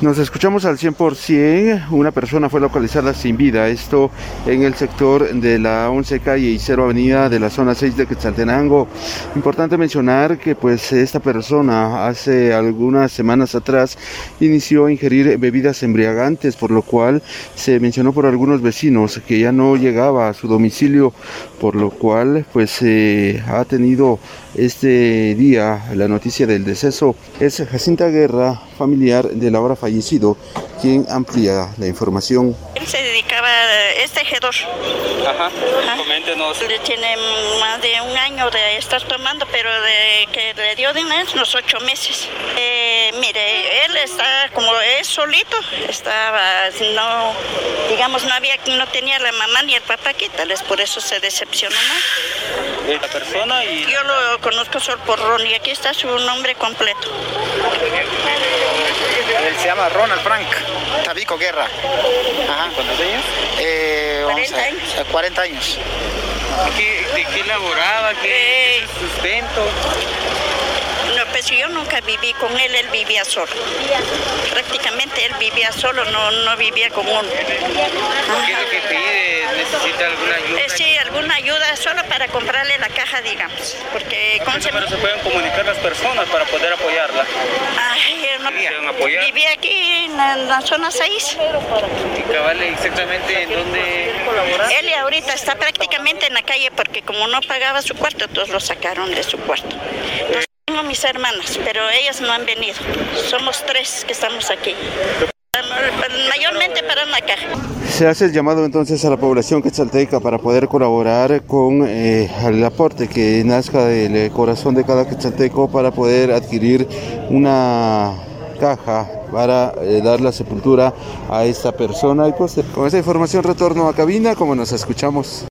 Nos escuchamos al 100%. Una persona fue localizada sin vida. Esto en el sector de la 11 calle y 0 avenida de la zona 6 de Quetzaltenango. Importante mencionar que pues esta persona hace algunas semanas atrás inició a ingerir bebidas embriagantes, por lo cual se mencionó por algunos vecinos que ya no llegaba a su domicilio, por lo cual pues ha tenido este día la noticia del deceso. Es Jacinta Guerra, familiar de la hora fallecido, quien amplía la información. Él se dedicaba, es tejedor. Ajá, coméntenos. Le tiene más de un año de estar tomando, pero de que le dio dinero unos ocho meses. Eh, mire, él está como es solito, estaba, no, digamos, no había, no tenía la mamá ni el papá, quítales, por eso se decepcionó más. La persona y... Yo lo conozco solo por Ron y aquí está su nombre completo. Llama Ronald Frank Tabico Guerra. Ajá. ¿Cuántos años? Eh, vamos 40 a ver, años. 40 años. ¿Qué- ¿De qué laboraba? ¿Qué, su sustento? No, pues yo nunca viví con él, él vivía solo. Prácticamente él vivía solo, no, no vivía con uno. ¿Qué es lo que pide? ¿Necesita alguna ayuda? Eh, sí, alguna ayuda solo para comprarle la caja, digamos. Porque, ¿cómo se Pero se pueden comunicar las personas para poder apoyarla. ¿Quieren apoyar? Vivía aquí en la, en la zona 6. ¿Y cabal exactamente en dónde? Él ahorita está prácticamente en la calle porque como no pagaba su cuarto, todos lo sacaron de su cuarto. Entonces, tengo mis hermanas, pero ellas no han venido. Somos tres que estamos aquí. Mayormente para caja. Se hace el llamado entonces a la población quetzalteca para poder colaborar con eh, el aporte que nazca del corazón de cada quetzalteco para poder adquirir una caja para eh, dar la sepultura a esta persona. Y pues, con esta información retorno a cabina como nos escuchamos.